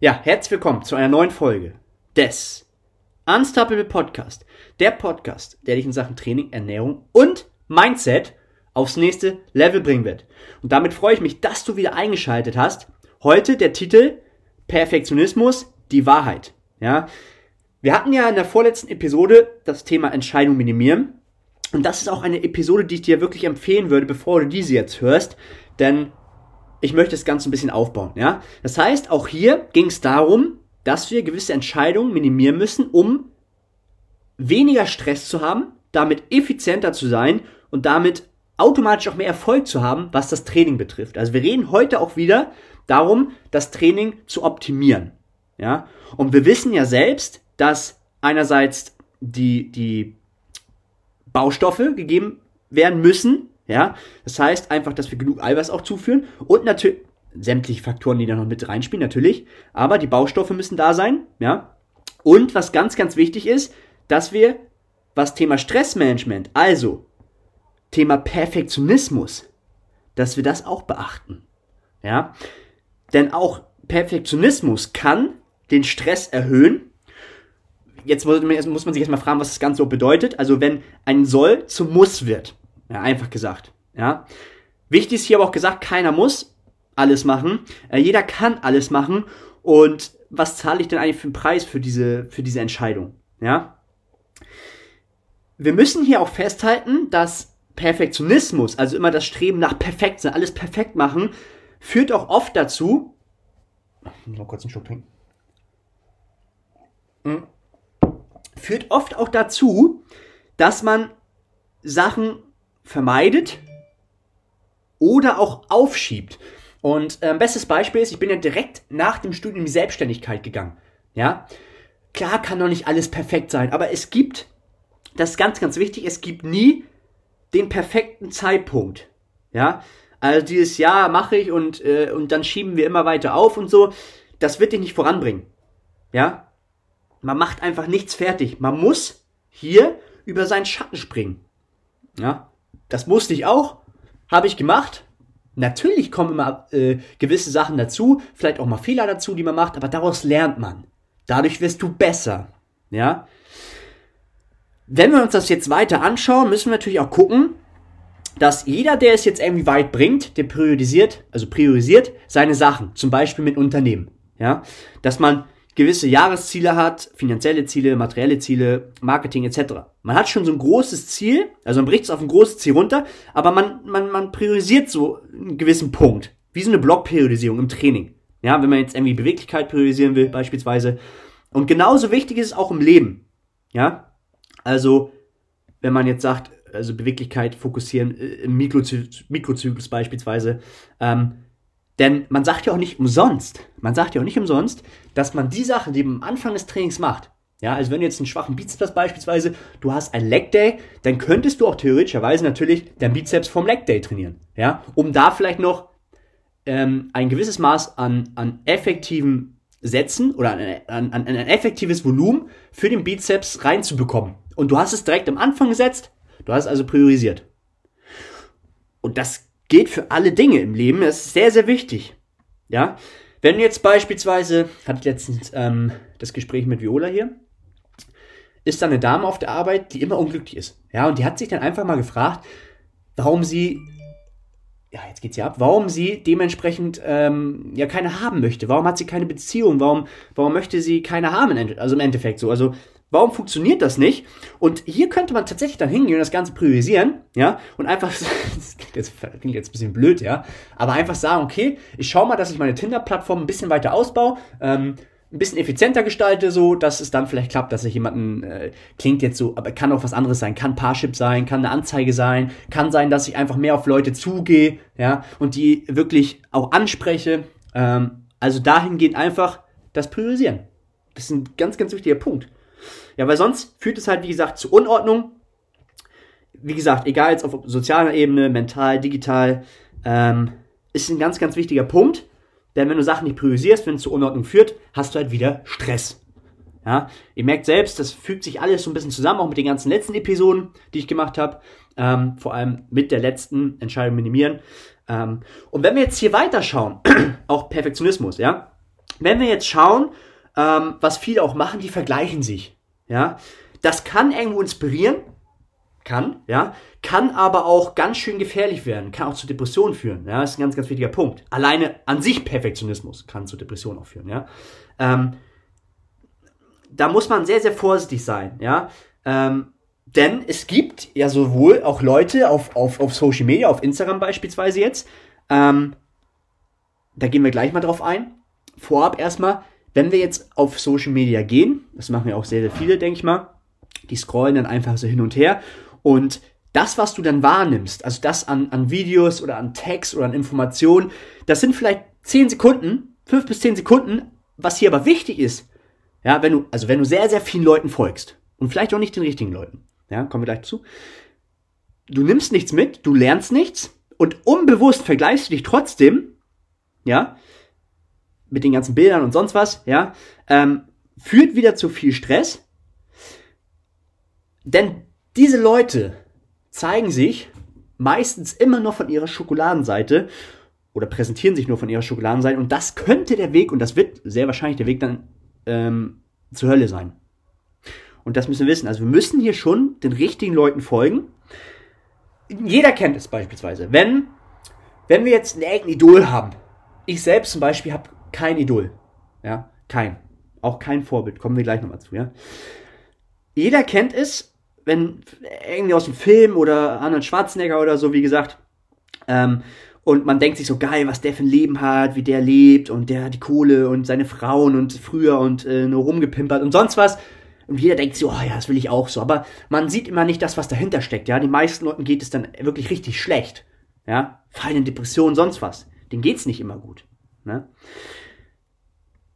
Ja, herzlich willkommen zu einer neuen Folge des Unstoppable Podcast. Der Podcast, der dich in Sachen Training, Ernährung und Mindset aufs nächste Level bringen wird. Und damit freue ich mich, dass du wieder eingeschaltet hast. Heute der Titel Perfektionismus, die Wahrheit. Ja, wir hatten ja in der vorletzten Episode das Thema Entscheidung minimieren. Und das ist auch eine Episode, die ich dir wirklich empfehlen würde, bevor du diese jetzt hörst. Denn ich möchte das Ganze ein bisschen aufbauen, ja. Das heißt, auch hier ging es darum, dass wir gewisse Entscheidungen minimieren müssen, um weniger Stress zu haben, damit effizienter zu sein und damit automatisch auch mehr Erfolg zu haben, was das Training betrifft. Also wir reden heute auch wieder darum, das Training zu optimieren, ja. Und wir wissen ja selbst, dass einerseits die, die Baustoffe gegeben werden müssen, ja, das heißt einfach, dass wir genug Eiweiß auch zuführen und natürlich sämtliche Faktoren, die da noch mit reinspielen, natürlich. Aber die Baustoffe müssen da sein, ja. Und was ganz, ganz wichtig ist, dass wir, was Thema Stressmanagement, also Thema Perfektionismus, dass wir das auch beachten, ja. Denn auch Perfektionismus kann den Stress erhöhen. Jetzt muss man sich erstmal fragen, was das Ganze so bedeutet. Also wenn ein Soll zum Muss wird, ja, einfach gesagt. Ja. Wichtig ist hier aber auch gesagt, keiner muss alles machen. Äh, jeder kann alles machen. Und was zahle ich denn eigentlich für einen Preis für diese, für diese Entscheidung? Ja. Wir müssen hier auch festhalten, dass Perfektionismus, also immer das Streben nach perfekt sein, alles perfekt machen, führt auch oft dazu, ich muss noch kurz einen Schluck trinken, hm. führt oft auch dazu, dass man Sachen vermeidet oder auch aufschiebt. Und äh, bestes Beispiel ist, ich bin ja direkt nach dem Studium in die Selbstständigkeit gegangen. Ja, klar kann noch nicht alles perfekt sein, aber es gibt, das ist ganz, ganz wichtig, es gibt nie den perfekten Zeitpunkt. Ja, also dieses Jahr mache ich und, äh, und dann schieben wir immer weiter auf und so, das wird dich nicht voranbringen. Ja, man macht einfach nichts fertig. Man muss hier über seinen Schatten springen. Ja, das musste ich auch, habe ich gemacht. Natürlich kommen immer äh, gewisse Sachen dazu, vielleicht auch mal Fehler dazu, die man macht, aber daraus lernt man. Dadurch wirst du besser. Ja. Wenn wir uns das jetzt weiter anschauen, müssen wir natürlich auch gucken, dass jeder, der es jetzt irgendwie weit bringt, der priorisiert, also priorisiert seine Sachen, zum Beispiel mit Unternehmen. Ja, dass man gewisse Jahresziele hat, finanzielle Ziele, materielle Ziele, Marketing etc. Man hat schon so ein großes Ziel, also man bricht es auf ein großes Ziel runter, aber man, man, man priorisiert so einen gewissen Punkt. Wie so eine Blockpriorisierung im Training. Ja, wenn man jetzt irgendwie Beweglichkeit priorisieren will, beispielsweise. Und genauso wichtig ist es auch im Leben. Ja, also, wenn man jetzt sagt, also Beweglichkeit fokussieren äh, im Mikrozyklus beispielsweise, ähm, denn man sagt ja auch nicht umsonst, man sagt ja auch nicht umsonst, dass man die Sachen, die man am Anfang des Trainings macht, ja, also wenn du jetzt einen schwachen Bizeps hast beispielsweise, du hast ein Leg Day, dann könntest du auch theoretischerweise natürlich dein Bizeps vom Leg Day trainieren, ja, um da vielleicht noch ähm, ein gewisses Maß an, an effektiven Sätzen oder an, an, an ein effektives Volumen für den Bizeps reinzubekommen. Und du hast es direkt am Anfang gesetzt, du hast es also priorisiert. Und das geht für alle Dinge im Leben. Das ist sehr, sehr wichtig. Ja, wenn jetzt beispielsweise, hatte ich letztens ähm, das Gespräch mit Viola hier, ist da eine Dame auf der Arbeit, die immer unglücklich ist. Ja, und die hat sich dann einfach mal gefragt, warum sie, ja, jetzt geht's ja ab, warum sie dementsprechend ähm, ja keine haben möchte. Warum hat sie keine Beziehung? Warum, warum möchte sie keine haben? Also im Endeffekt so. Also Warum funktioniert das nicht? Und hier könnte man tatsächlich dann hingehen und das Ganze priorisieren, ja, und einfach, das klingt jetzt, klingt jetzt ein bisschen blöd, ja, aber einfach sagen, okay, ich schaue mal, dass ich meine Tinder-Plattform ein bisschen weiter ausbaue, ähm, ein bisschen effizienter gestalte, so, dass es dann vielleicht klappt, dass ich jemanden, äh, klingt jetzt so, aber kann auch was anderes sein, kann Parship sein, kann eine Anzeige sein, kann sein, dass ich einfach mehr auf Leute zugehe, ja, und die wirklich auch anspreche, ähm, also dahingehend einfach das Priorisieren. Das ist ein ganz, ganz wichtiger Punkt. Ja, weil sonst führt es halt, wie gesagt, zu Unordnung. Wie gesagt, egal jetzt auf sozialer Ebene, mental, digital, ähm, ist ein ganz, ganz wichtiger Punkt. Denn wenn du Sachen nicht priorisierst, wenn es zu Unordnung führt, hast du halt wieder Stress. Ja, ihr merkt selbst, das fügt sich alles so ein bisschen zusammen, auch mit den ganzen letzten Episoden, die ich gemacht habe. Ähm, vor allem mit der letzten Entscheidung minimieren. Ähm, und wenn wir jetzt hier weiterschauen, auch Perfektionismus, ja, wenn wir jetzt schauen, ähm, was viele auch machen, die vergleichen sich. Ja, das kann irgendwo inspirieren, kann, ja, kann aber auch ganz schön gefährlich werden, kann auch zu Depressionen führen. Ja, das ist ein ganz, ganz wichtiger Punkt. Alleine an sich Perfektionismus kann zu Depressionen auch führen. Ja, ähm, da muss man sehr, sehr vorsichtig sein. Ja, ähm, denn es gibt ja sowohl auch Leute auf, auf, auf Social Media, auf Instagram beispielsweise jetzt, ähm, da gehen wir gleich mal drauf ein. Vorab erstmal, wenn wir jetzt auf Social Media gehen, das machen ja auch sehr, sehr viele, denke ich mal, die scrollen dann einfach so hin und her und das, was du dann wahrnimmst, also das an, an Videos oder an Text oder an Informationen, das sind vielleicht 10 Sekunden, 5 bis 10 Sekunden, was hier aber wichtig ist, ja, wenn du, also wenn du sehr, sehr vielen Leuten folgst und vielleicht auch nicht den richtigen Leuten, ja, kommen wir gleich zu, du nimmst nichts mit, du lernst nichts und unbewusst vergleichst du dich trotzdem, ja, mit den ganzen Bildern und sonst was, ja, ähm, führt wieder zu viel Stress. Denn diese Leute zeigen sich meistens immer noch von ihrer Schokoladenseite oder präsentieren sich nur von ihrer Schokoladenseite und das könnte der Weg und das wird sehr wahrscheinlich der Weg dann ähm, zur Hölle sein. Und das müssen wir wissen. Also wir müssen hier schon den richtigen Leuten folgen. Jeder kennt es beispielsweise. Wenn, wenn wir jetzt ein Idol haben, ich selbst zum Beispiel habe kein Idol. Ja, kein. Auch kein Vorbild. Kommen wir gleich nochmal zu, ja. Jeder kennt es, wenn irgendwie aus dem Film oder Arnold Schwarzenegger oder so, wie gesagt, ähm, und man denkt sich so geil, was der für ein Leben hat, wie der lebt und der hat die Kohle und seine Frauen und früher und äh, nur rumgepimpert und sonst was. Und jeder denkt sich, oh ja, das will ich auch so. Aber man sieht immer nicht das, was dahinter steckt, ja. Den meisten Leuten geht es dann wirklich richtig schlecht. Ja. Fallen in Depressionen, sonst was. Denen geht's nicht immer gut. Ne?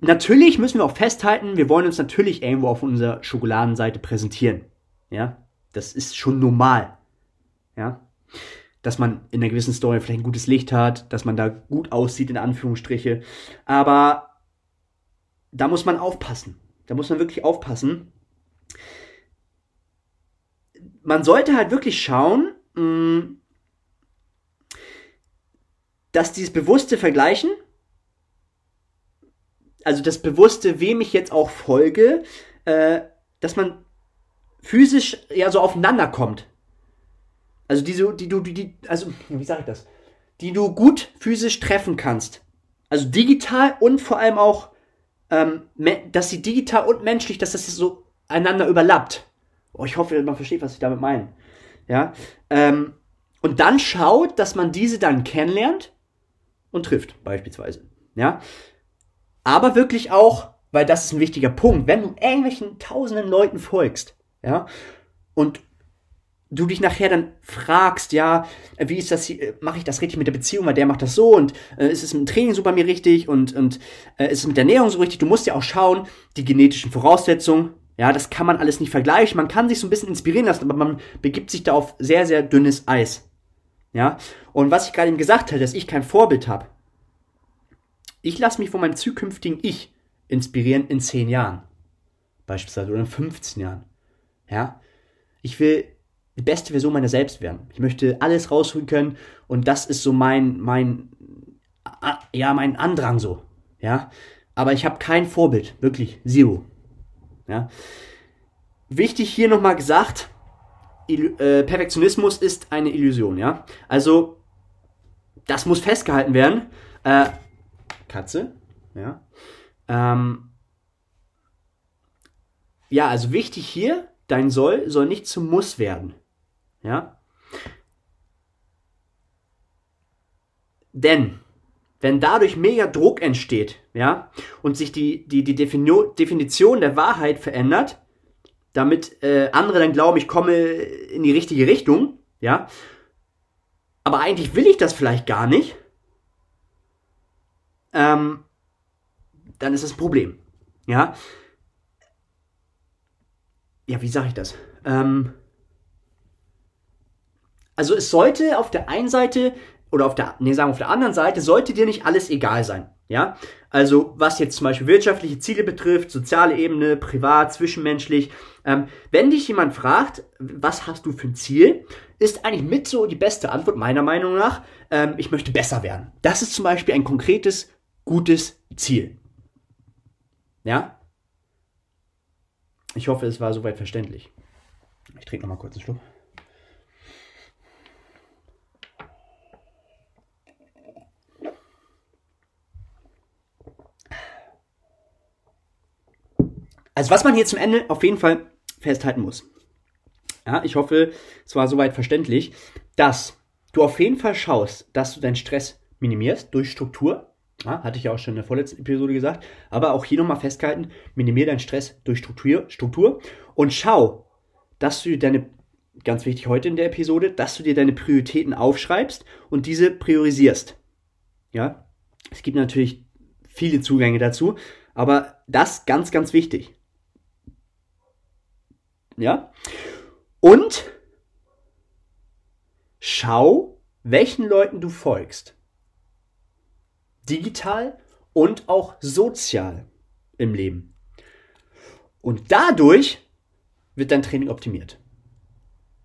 Natürlich müssen wir auch festhalten, wir wollen uns natürlich irgendwo auf unserer Schokoladenseite präsentieren. Ja, das ist schon normal. Ja, dass man in einer gewissen Story vielleicht ein gutes Licht hat, dass man da gut aussieht, in Anführungsstriche. Aber da muss man aufpassen. Da muss man wirklich aufpassen. Man sollte halt wirklich schauen, mm, dass dieses bewusste Vergleichen also das Bewusste, wem ich jetzt auch folge, äh, dass man physisch ja so aufeinander kommt. Also diese, die du, die, die, also, wie sage ich das? Die du gut physisch treffen kannst. Also digital und vor allem auch, ähm, dass sie digital und menschlich, dass das so einander überlappt. Oh, ich hoffe, man versteht, was ich damit meine. Ja. Ähm, und dann schaut, dass man diese dann kennenlernt und trifft, beispielsweise. Ja aber wirklich auch, weil das ist ein wichtiger Punkt, wenn du irgendwelchen tausenden Leuten folgst, ja, und du dich nachher dann fragst, ja, wie ist das hier, mache ich das richtig mit der Beziehung, weil der macht das so und äh, ist es mit dem Training so bei mir richtig und, und äh, ist es mit der Ernährung so richtig? Du musst ja auch schauen, die genetischen Voraussetzungen, ja, das kann man alles nicht vergleichen. Man kann sich so ein bisschen inspirieren lassen, aber man begibt sich da auf sehr, sehr dünnes Eis. Ja, und was ich gerade eben gesagt habe, dass ich kein Vorbild habe, ich lasse mich von meinem zukünftigen Ich inspirieren in 10 Jahren. Beispielsweise oder in 15 Jahren. Ja. Ich will die beste Version meiner selbst werden. Ich möchte alles rausholen können und das ist so mein, mein, ja, mein Andrang so. Ja. Aber ich habe kein Vorbild. Wirklich. Zero. Ja. Wichtig hier nochmal gesagt, äh, Perfektionismus ist eine Illusion, ja. Also, das muss festgehalten werden. Äh, Katze. Ja. Ähm, ja, also wichtig hier, dein soll soll nicht zum Muss werden. Ja. Denn wenn dadurch mega Druck entsteht, ja, und sich die, die, die Definition der Wahrheit verändert, damit äh, andere dann glauben, ich komme in die richtige Richtung, ja, aber eigentlich will ich das vielleicht gar nicht, ähm, dann ist das ein Problem. Ja. Ja, wie sage ich das? Ähm, also es sollte auf der einen Seite oder auf der, nee, sagen auf der anderen Seite, sollte dir nicht alles egal sein. Ja, also was jetzt zum Beispiel wirtschaftliche Ziele betrifft, soziale Ebene, privat, zwischenmenschlich. Ähm, wenn dich jemand fragt, was hast du für ein Ziel, ist eigentlich mit so die beste Antwort meiner Meinung nach, ähm, ich möchte besser werden. Das ist zum Beispiel ein konkretes gutes Ziel. Ja? Ich hoffe, es war soweit verständlich. Ich trinke noch mal kurz einen Schluck. Also was man hier zum Ende auf jeden Fall festhalten muss. Ja, ich hoffe, es war soweit verständlich, dass du auf jeden Fall schaust, dass du deinen Stress minimierst durch Struktur. Ja, hatte ich ja auch schon in der vorletzten Episode gesagt. Aber auch hier nochmal festgehalten, minimier deinen Stress durch Struktur, Struktur und schau, dass du deine, ganz wichtig heute in der Episode, dass du dir deine Prioritäten aufschreibst und diese priorisierst. Ja, es gibt natürlich viele Zugänge dazu, aber das ganz, ganz wichtig. Ja? Und schau, welchen Leuten du folgst. Digital und auch sozial im Leben. Und dadurch wird dein Training optimiert.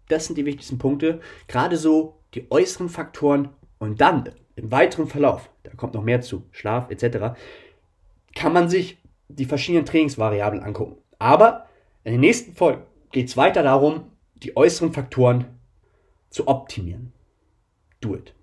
Das sind die wichtigsten Punkte. Gerade so die äußeren Faktoren und dann im weiteren Verlauf, da kommt noch mehr zu, Schlaf etc., kann man sich die verschiedenen Trainingsvariablen angucken. Aber in den nächsten Folgen geht es weiter darum, die äußeren Faktoren zu optimieren. Do it.